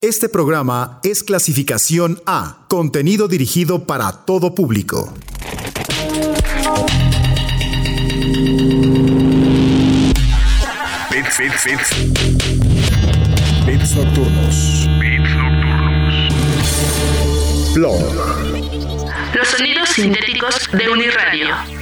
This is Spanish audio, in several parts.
Este programa es clasificación A, contenido dirigido para todo público. Bits, bits, bits. Bits nocturnos. Bits nocturnos. Blog. Los sonidos sintéticos de Uniradio.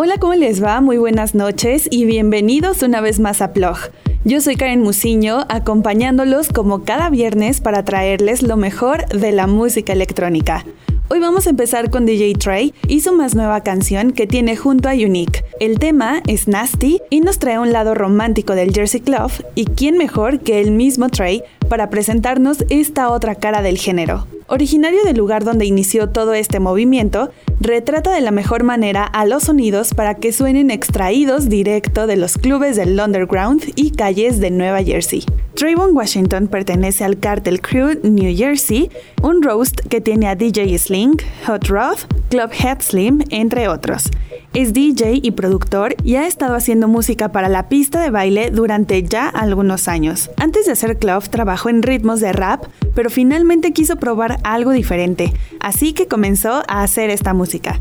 Hola, ¿cómo les va? Muy buenas noches y bienvenidos una vez más a Plog. Yo soy Karen Musiño, acompañándolos como cada viernes para traerles lo mejor de la música electrónica. Hoy vamos a empezar con DJ Trey y su más nueva canción que tiene junto a Unique. El tema es Nasty y nos trae un lado romántico del Jersey Club y quién mejor que el mismo Trey para presentarnos esta otra cara del género. Originario del lugar donde inició todo este movimiento, retrata de la mejor manera a los sonidos para que suenen extraídos directo de los clubes del underground y calles de Nueva Jersey. Trayvon Washington pertenece al Cartel Crew New Jersey, un roast que tiene a DJ Sling, Hot Rod, Club Head Slim, entre otros. Es DJ y productor y ha estado haciendo música para la pista de baile durante ya algunos años. Antes de hacer club trabajó en ritmos de rap, pero finalmente quiso probar algo diferente, así que comenzó a hacer esta música.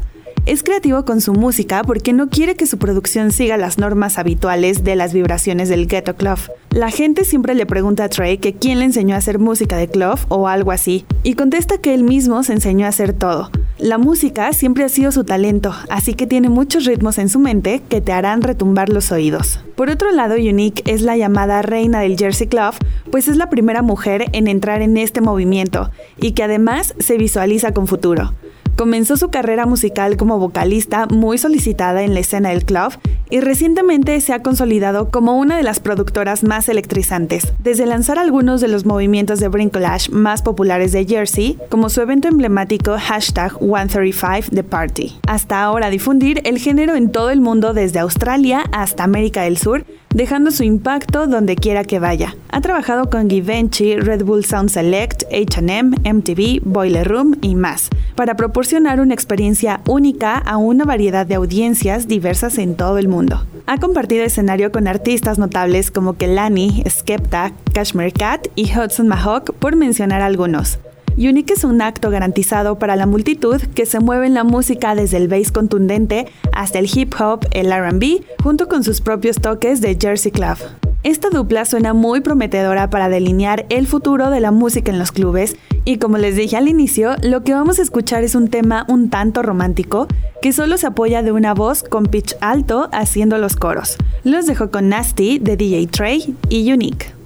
Es creativo con su música porque no quiere que su producción siga las normas habituales de las vibraciones del ghetto club. La gente siempre le pregunta a Trey que quién le enseñó a hacer música de club o algo así, y contesta que él mismo se enseñó a hacer todo. La música siempre ha sido su talento, así que tiene muchos ritmos en su mente que te harán retumbar los oídos. Por otro lado, Unique es la llamada reina del Jersey Club, pues es la primera mujer en entrar en este movimiento y que además se visualiza con futuro. Comenzó su carrera musical como vocalista muy solicitada en la escena del club y recientemente se ha consolidado como una de las productoras más electrizantes, desde lanzar algunos de los movimientos de Brincolage más populares de Jersey, como su evento emblemático hashtag 135 The Party, hasta ahora difundir el género en todo el mundo desde Australia hasta América del Sur, dejando su impacto donde quiera que vaya. Ha trabajado con Givenchy, Red Bull Sound Select, HM, MTV, Boiler Room y más, para proporcionar una experiencia única a una variedad de audiencias diversas en todo el mundo. Ha compartido escenario con artistas notables como Kelani, Skepta, Cashmere Cat y Hudson Mahawk, por mencionar algunos. Unique es un acto garantizado para la multitud que se mueve en la música desde el bass contundente hasta el hip hop, el RB, junto con sus propios toques de Jersey Club. Esta dupla suena muy prometedora para delinear el futuro de la música en los clubes y como les dije al inicio, lo que vamos a escuchar es un tema un tanto romántico que solo se apoya de una voz con pitch alto haciendo los coros. Los dejo con Nasty de DJ Trey y Unique.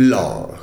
Plog.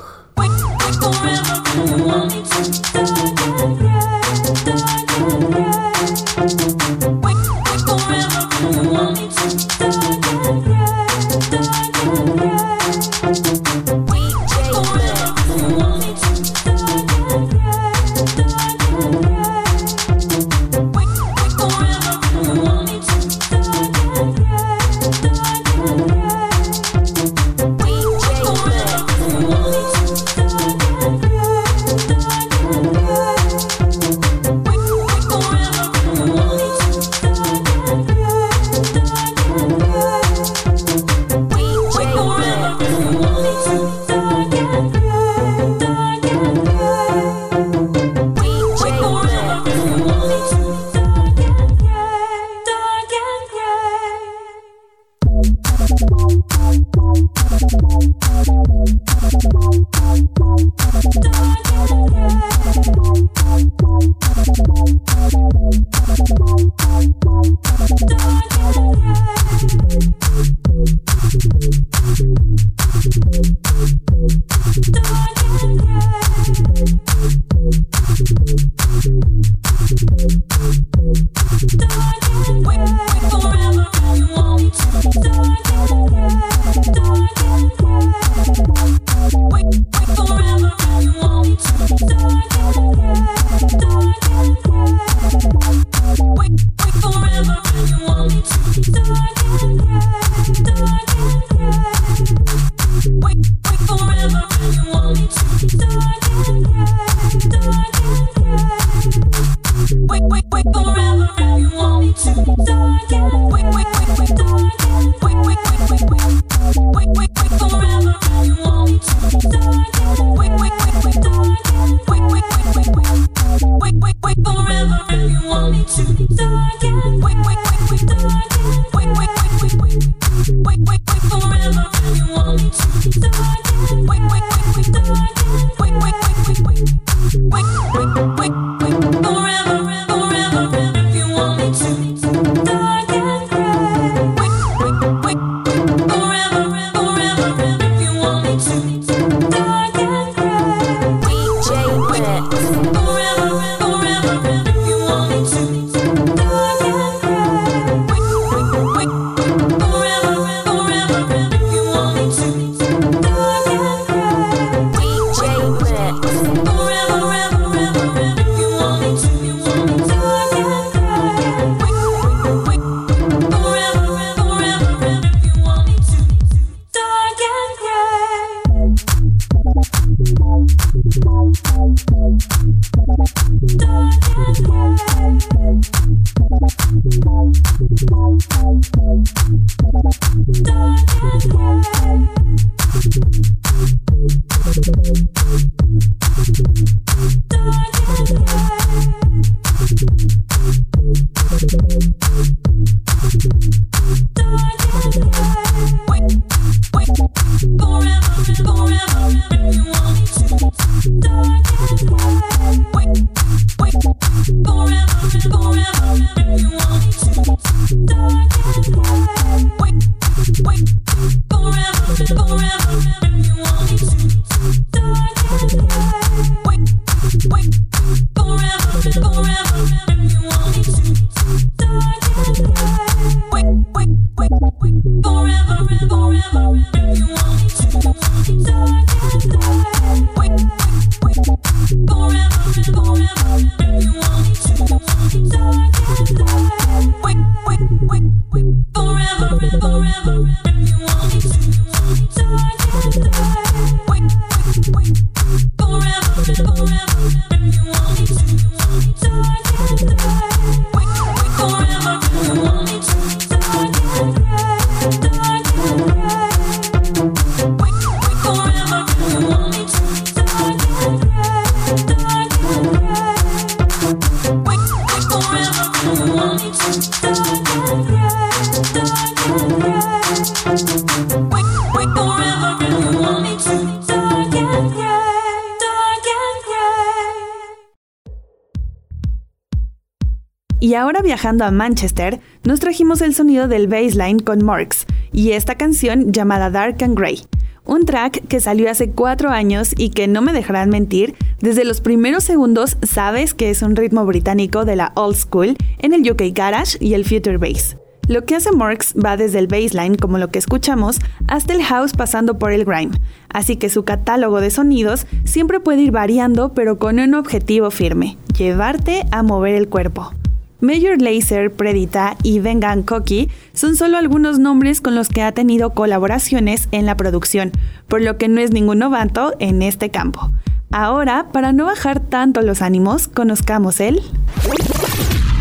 Viajando a Manchester, nos trajimos el sonido del bassline con Morks y esta canción llamada Dark and Grey, un track que salió hace cuatro años y que no me dejarán mentir, desde los primeros segundos sabes que es un ritmo británico de la old school en el UK Garage y el Future Bass. Lo que hace Marks va desde el baseline, como lo que escuchamos, hasta el house pasando por el grime, así que su catálogo de sonidos siempre puede ir variando pero con un objetivo firme, llevarte a mover el cuerpo. Major Lazer, Predita y Vengan Koki son solo algunos nombres con los que ha tenido colaboraciones en la producción, por lo que no es ningún novato en este campo. Ahora, para no bajar tanto los ánimos, conozcamos el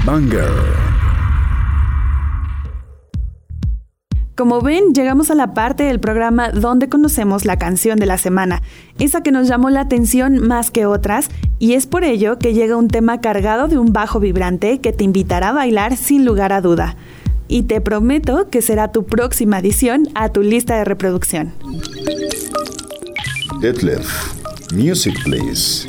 Banger. Como ven, llegamos a la parte del programa donde conocemos la canción de la semana, esa que nos llamó la atención más que otras, y es por ello que llega un tema cargado de un bajo vibrante que te invitará a bailar sin lugar a duda. Y te prometo que será tu próxima adición a tu lista de reproducción. Detlef, music please.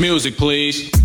Music, please.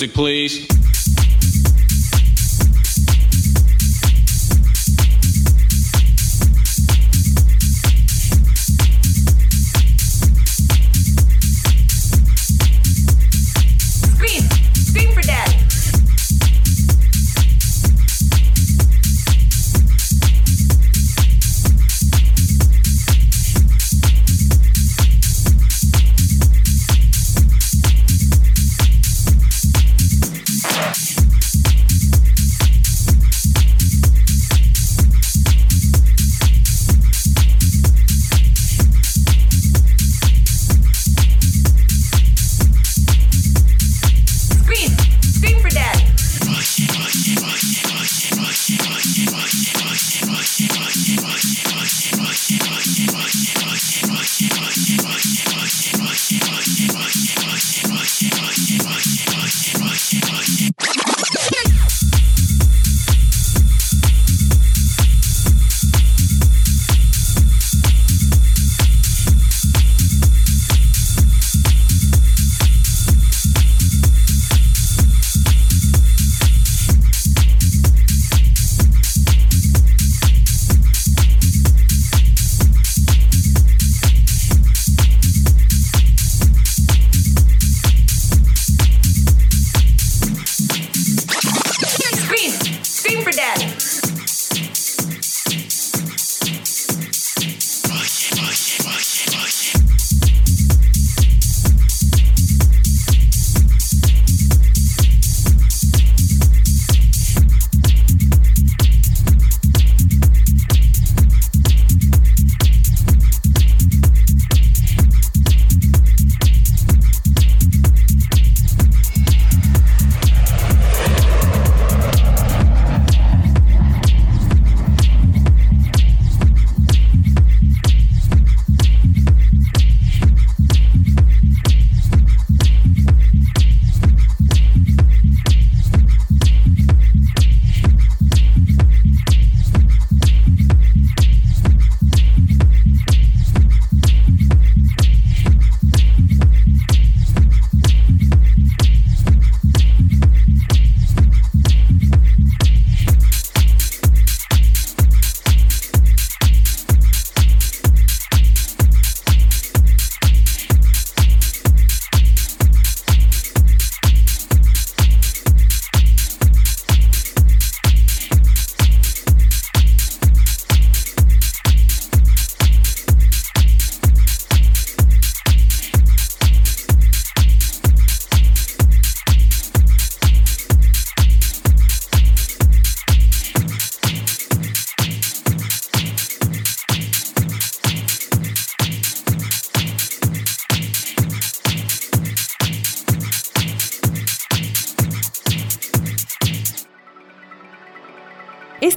Music, please.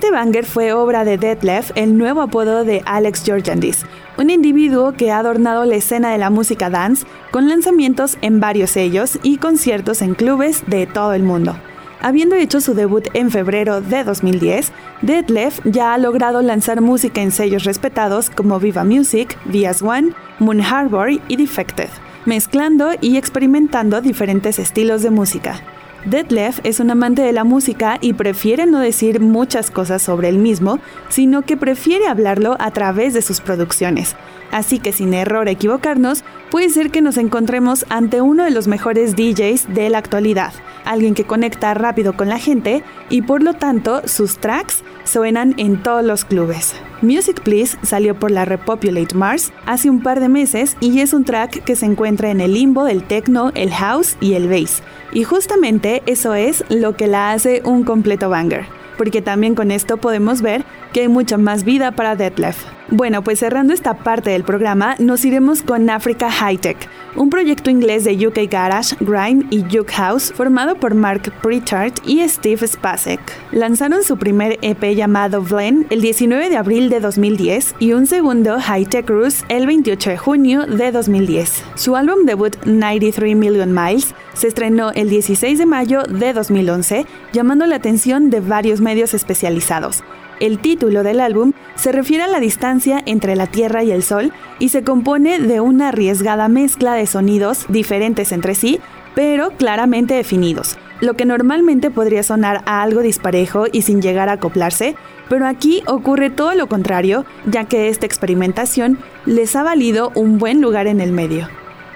Este banger fue obra de Detlef, el nuevo apodo de Alex Georgiandis, un individuo que ha adornado la escena de la música dance con lanzamientos en varios sellos y conciertos en clubes de todo el mundo. Habiendo hecho su debut en febrero de 2010, Detlef ya ha logrado lanzar música en sellos respetados como Viva Music, VS One, Moon Harbor y Defected, mezclando y experimentando diferentes estilos de música. Detlef es un amante de la música y prefiere no decir muchas cosas sobre él mismo, sino que prefiere hablarlo a través de sus producciones. Así que sin error equivocarnos, puede ser que nos encontremos ante uno de los mejores DJs de la actualidad, alguien que conecta rápido con la gente y por lo tanto sus tracks suenan en todos los clubes. Music Please salió por la Repopulate Mars hace un par de meses y es un track que se encuentra en el limbo del techno, el house y el bass. Y justamente eso es lo que la hace un completo banger, porque también con esto podemos ver que hay mucha más vida para Detlef. Bueno, pues cerrando esta parte del programa, nos iremos con Africa High Tech, un proyecto inglés de UK Garage, Grime y Juke House formado por Mark Pritchard y Steve Spacek. Lanzaron su primer EP llamado Vlen el 19 de abril de 2010 y un segundo High Tech Cruise el 28 de junio de 2010. Su álbum debut 93 Million Miles se estrenó el 16 de mayo de 2011, llamando la atención de varios medios especializados. El título del álbum se refiere a la distancia entre la Tierra y el Sol y se compone de una arriesgada mezcla de sonidos diferentes entre sí, pero claramente definidos, lo que normalmente podría sonar a algo disparejo y sin llegar a acoplarse, pero aquí ocurre todo lo contrario, ya que esta experimentación les ha valido un buen lugar en el medio.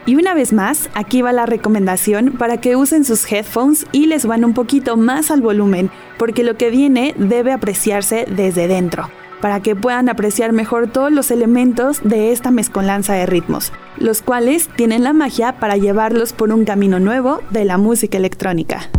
Y una vez más, aquí va la recomendación para que usen sus headphones y les van un poquito más al volumen, porque lo que viene debe apreciarse desde dentro, para que puedan apreciar mejor todos los elementos de esta mezcolanza de ritmos, los cuales tienen la magia para llevarlos por un camino nuevo de la música electrónica.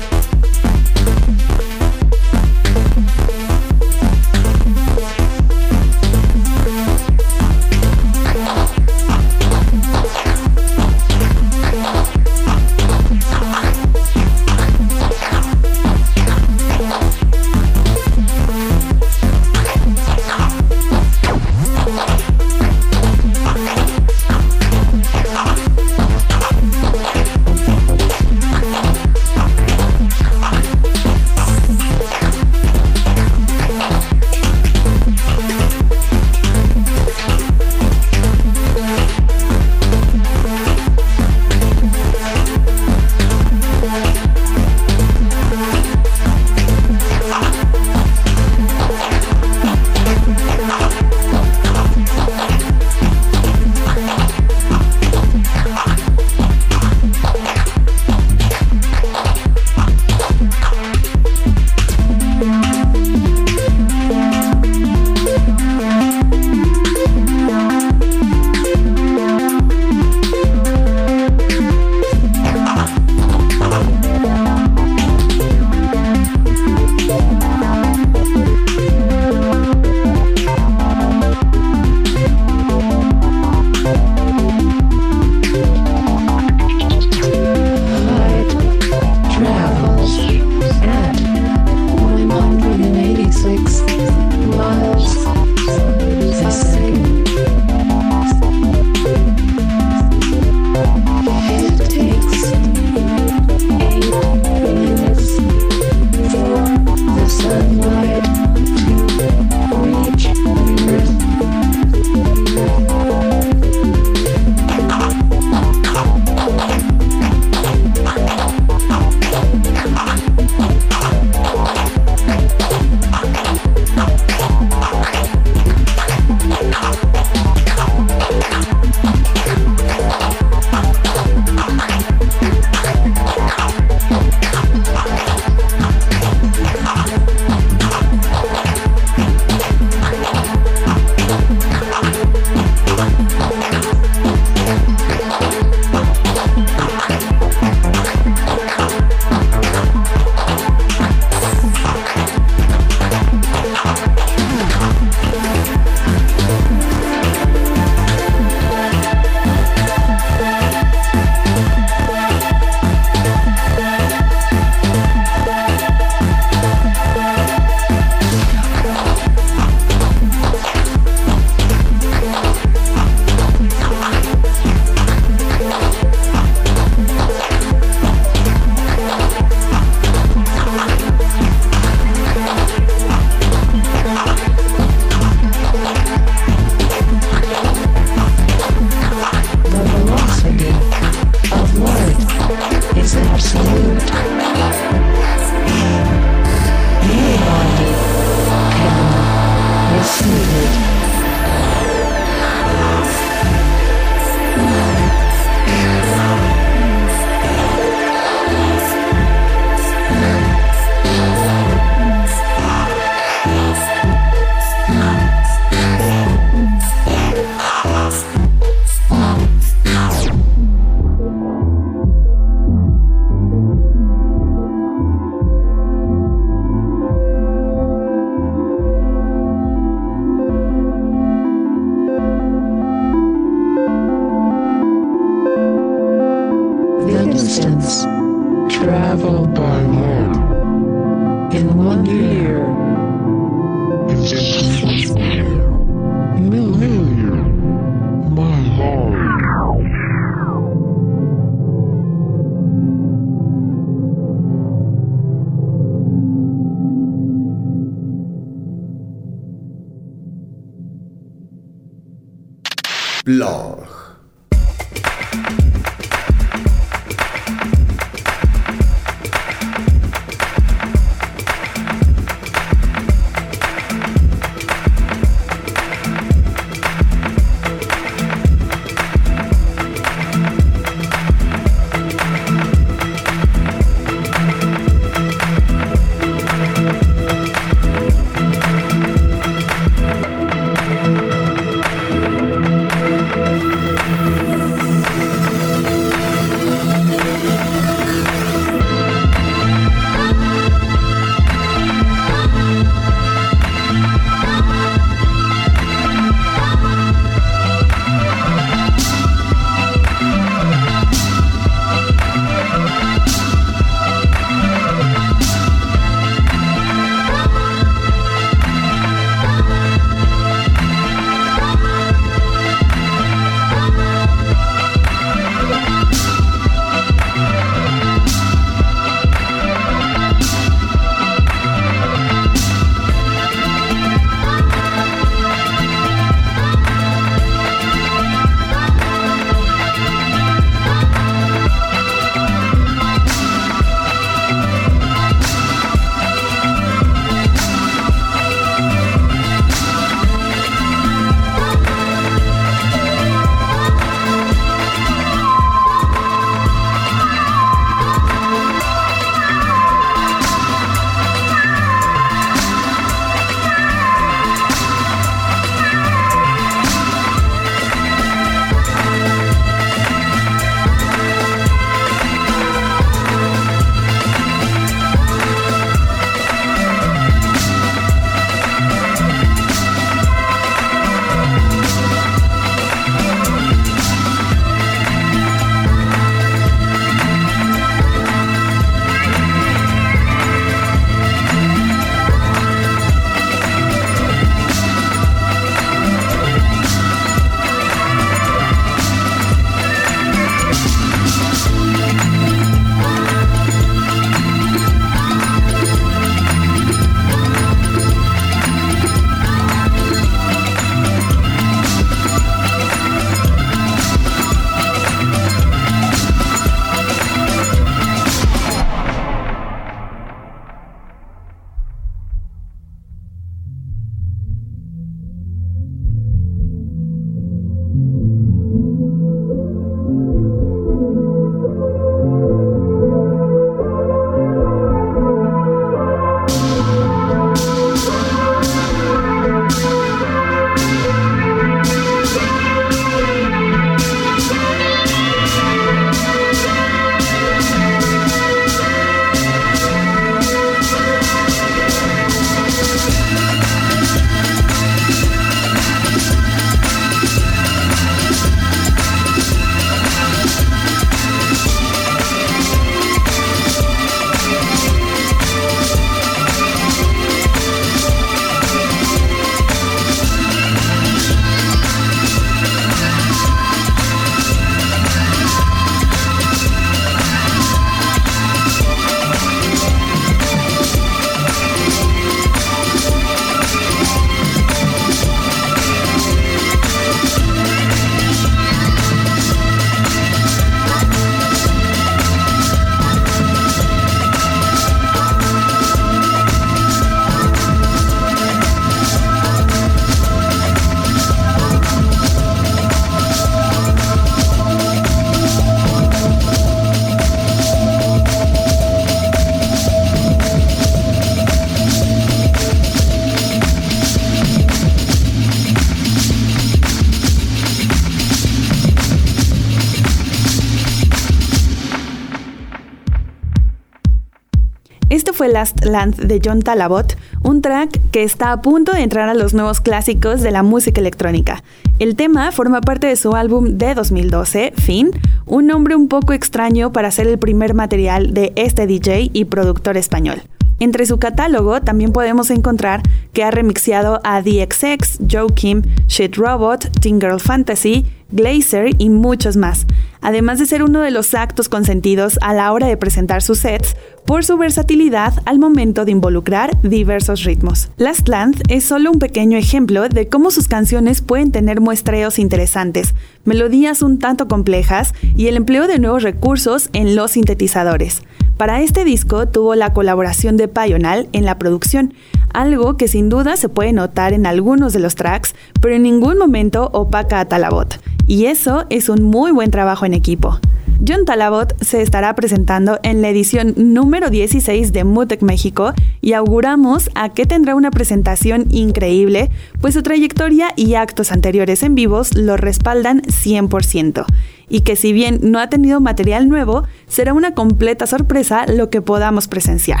Last Land de John Talabot, un track que está a punto de entrar a los nuevos clásicos de la música electrónica. El tema forma parte de su álbum de 2012, Fin, un nombre un poco extraño para ser el primer material de este DJ y productor español. Entre su catálogo también podemos encontrar que ha remixeado a DXX, Joe Kim, Shit Robot, Teen Girl Fantasy, Glazer y muchos más, además de ser uno de los actos consentidos a la hora de presentar sus sets por su versatilidad al momento de involucrar diversos ritmos. Last Land es solo un pequeño ejemplo de cómo sus canciones pueden tener muestreos interesantes, melodías un tanto complejas y el empleo de nuevos recursos en los sintetizadores. Para este disco tuvo la colaboración de Payonal en la producción, algo que sin duda se puede notar en algunos de los tracks, pero en ningún momento opaca a Talabot. Y eso es un muy buen trabajo en equipo. John Talabot se estará presentando en la edición número 16 de Mutec México y auguramos a que tendrá una presentación increíble, pues su trayectoria y actos anteriores en vivos lo respaldan 100% y que si bien no ha tenido material nuevo, será una completa sorpresa lo que podamos presenciar.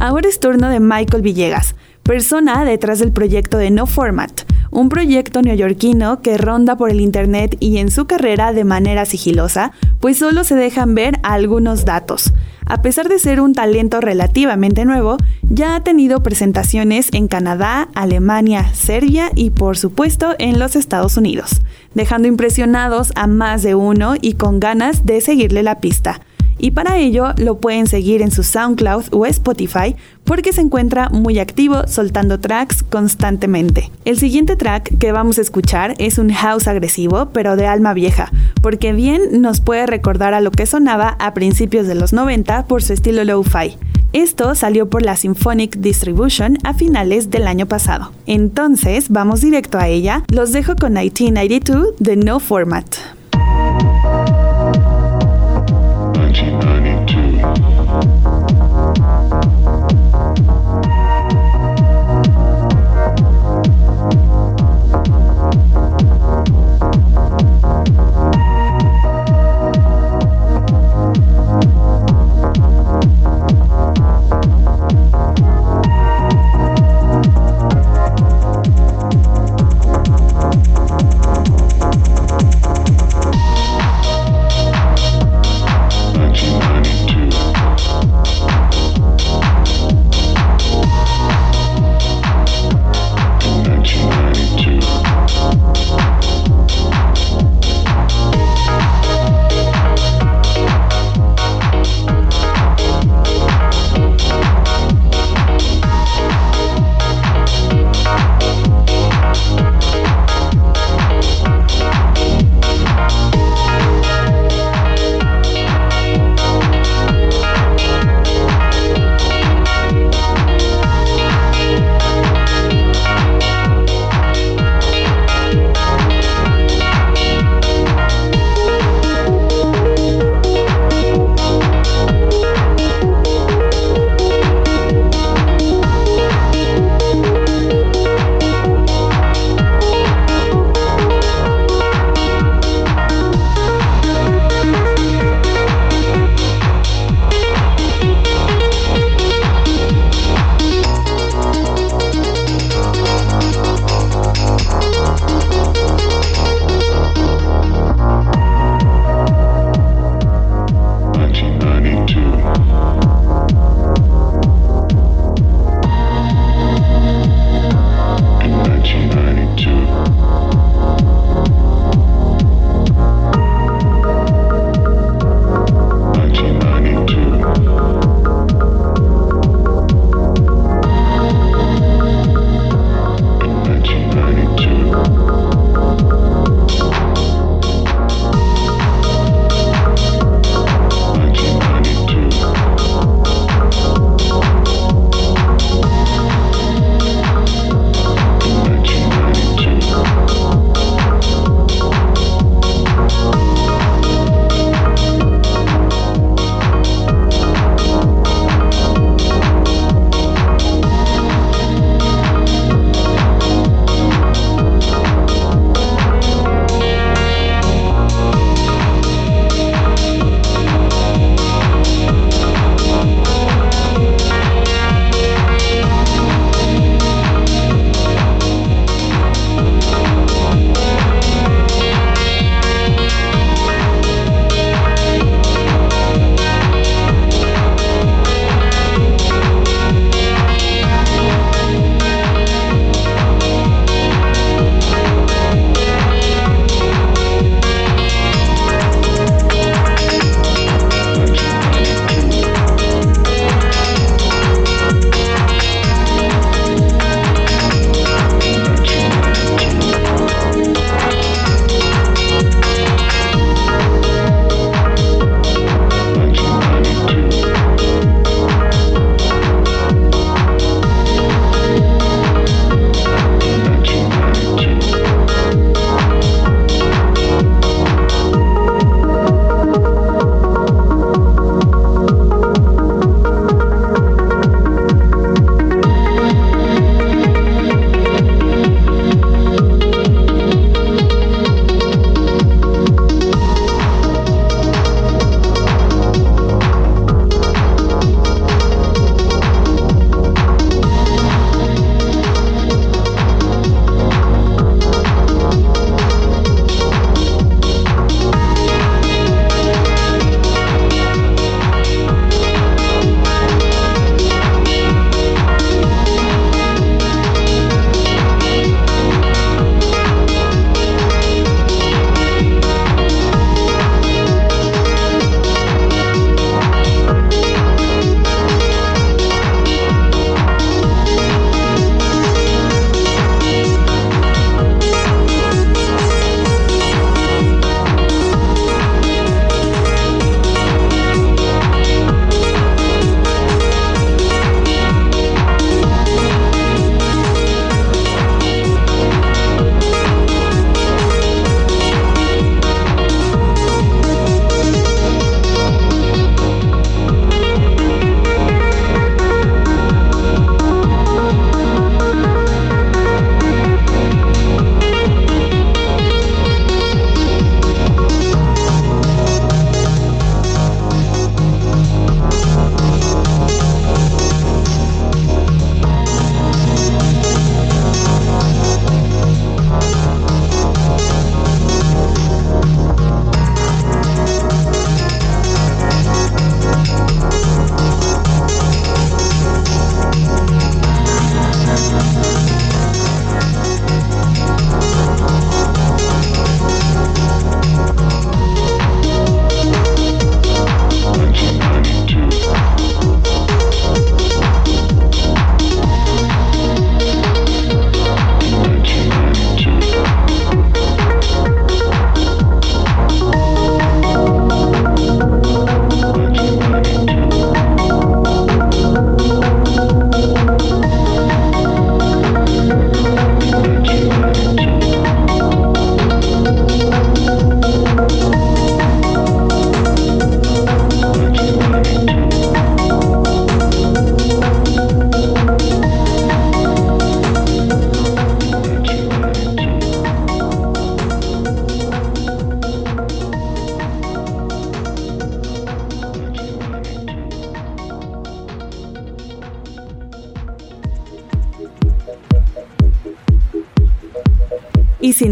Ahora es turno de Michael Villegas, persona detrás del proyecto de No Format, un proyecto neoyorquino que ronda por el Internet y en su carrera de manera sigilosa, pues solo se dejan ver algunos datos. A pesar de ser un talento relativamente nuevo, ya ha tenido presentaciones en Canadá, Alemania, Serbia y por supuesto en los Estados Unidos, dejando impresionados a más de uno y con ganas de seguirle la pista y para ello lo pueden seguir en su SoundCloud o Spotify porque se encuentra muy activo soltando tracks constantemente. El siguiente track que vamos a escuchar es un house agresivo pero de alma vieja, porque bien nos puede recordar a lo que sonaba a principios de los 90 por su estilo lo-fi. Esto salió por la Symphonic Distribution a finales del año pasado. Entonces, vamos directo a ella. Los dejo con 1992 de No Format.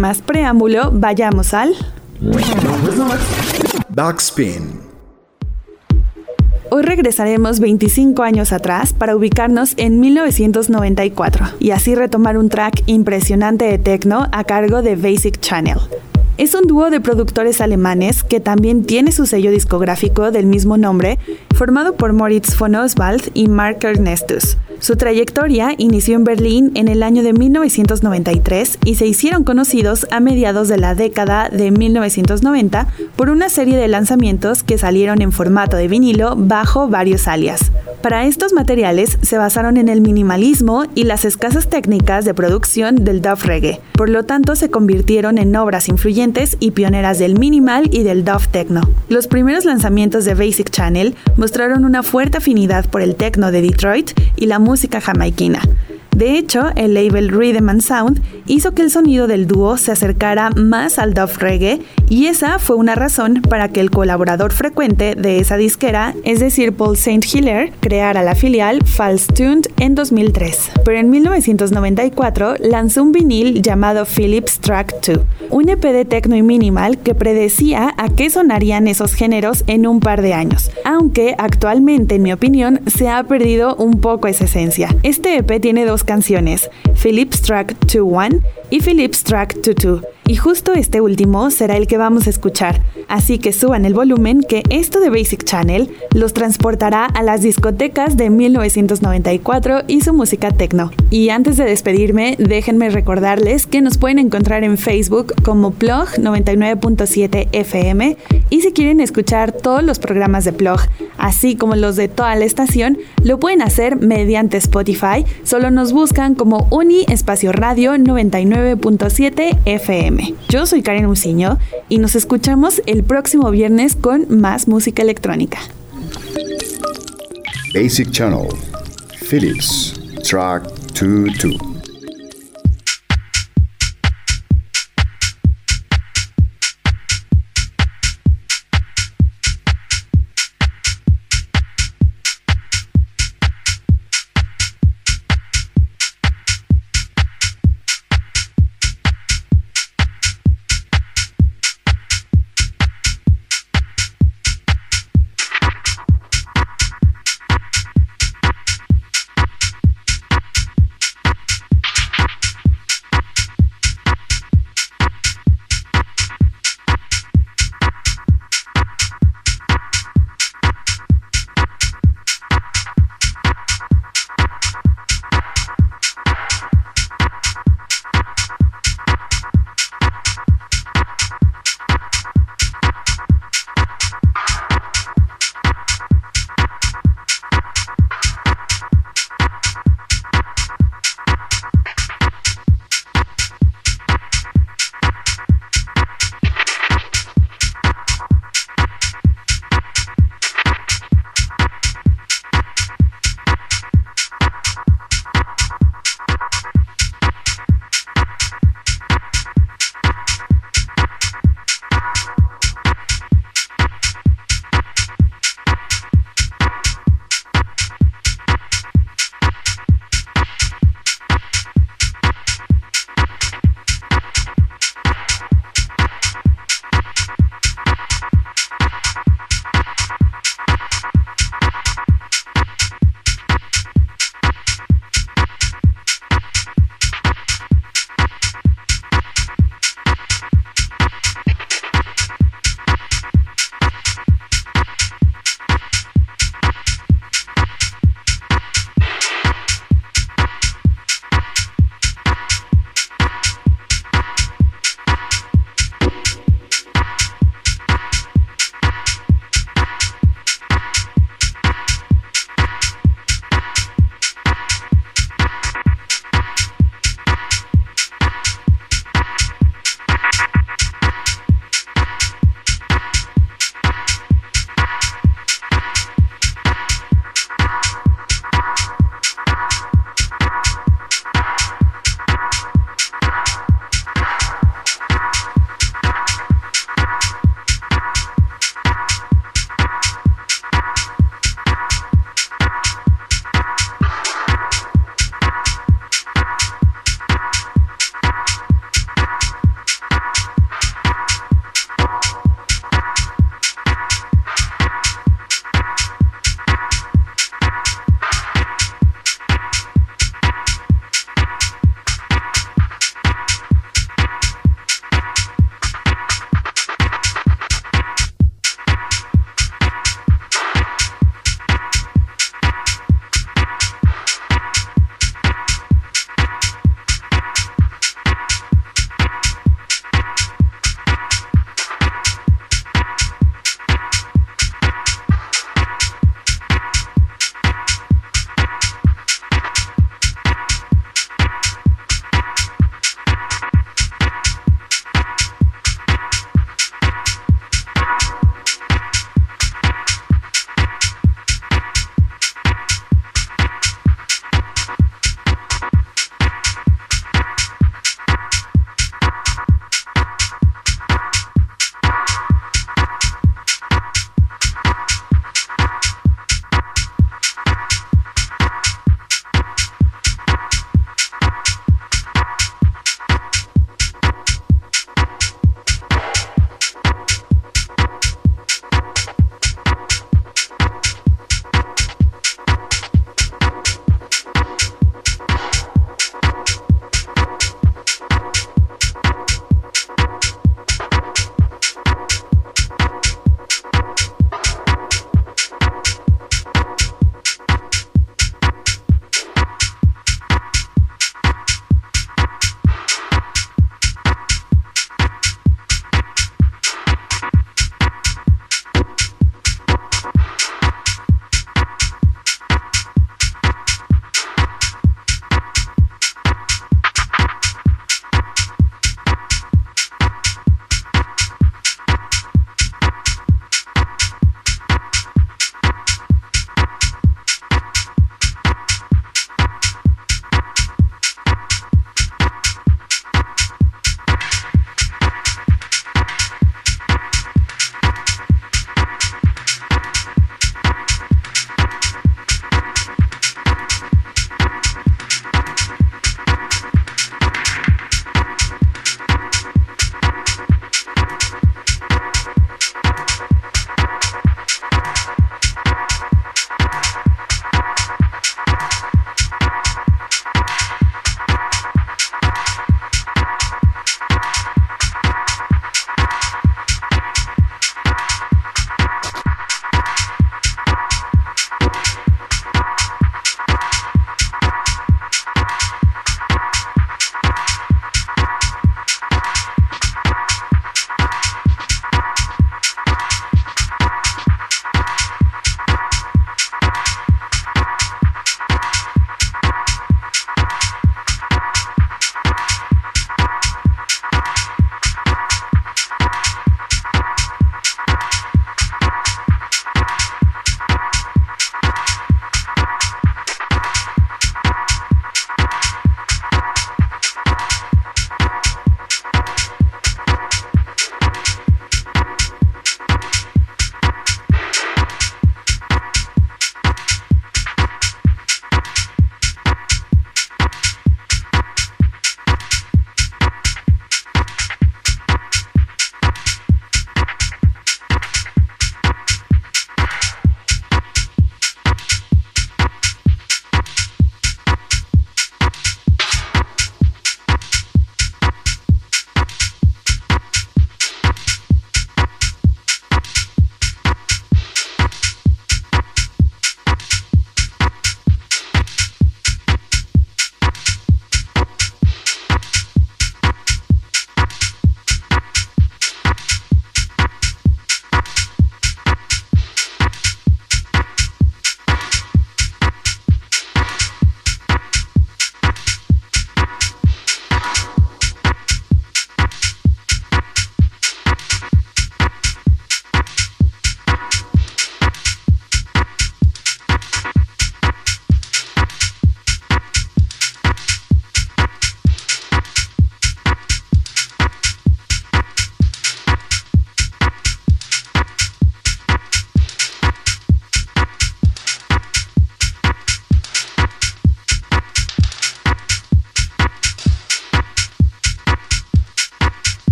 Sin más preámbulo, vayamos al... Backspin. Hoy regresaremos 25 años atrás para ubicarnos en 1994 y así retomar un track impresionante de techno a cargo de Basic Channel. Es un dúo de productores alemanes que también tiene su sello discográfico del mismo nombre, formado por Moritz von Oswald y Mark Ernestus. Su trayectoria inició en Berlín en el año de 1993 y se hicieron conocidos a mediados de la década de 1990 por una serie de lanzamientos que salieron en formato de vinilo bajo varios alias. Para estos materiales se basaron en el minimalismo y las escasas técnicas de producción del dub reggae, por lo tanto se convirtieron en obras influyentes y pioneras del minimal y del dub techno. Los primeros lanzamientos de Basic Channel mostraron una fuerte afinidad por el techno de Detroit y la música jamaiquina. De hecho, el label Rhythm and Sound hizo que el sonido del dúo se acercara más al dub reggae y esa fue una razón para que el colaborador frecuente de esa disquera, es decir, Paul St. Hiller, creara la filial False Tuned en 2003. Pero en 1994 lanzó un vinil llamado Philips Track 2, un EP de techno y minimal que predecía a qué sonarían esos géneros en un par de años, aunque actualmente, en mi opinión, se ha perdido un poco esa esencia. Este EP tiene dos canciones, Philips Track 2-1 y Philips Track 2-2 y justo este último será el que vamos a escuchar, así que suban el volumen que esto de Basic Channel los transportará a las discotecas de 1994 y su música techno. Y antes de despedirme, déjenme recordarles que nos pueden encontrar en Facebook como Plog 99.7 FM y si quieren escuchar todos los programas de Plog, así como los de toda la estación, lo pueden hacer mediante Spotify, solo nos buscan como Uni Espacio Radio 99.7 FM. Yo soy Karen Uciño y nos escuchamos el próximo viernes con más música electrónica. Basic Channel, Philips, Track 22.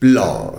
Blog.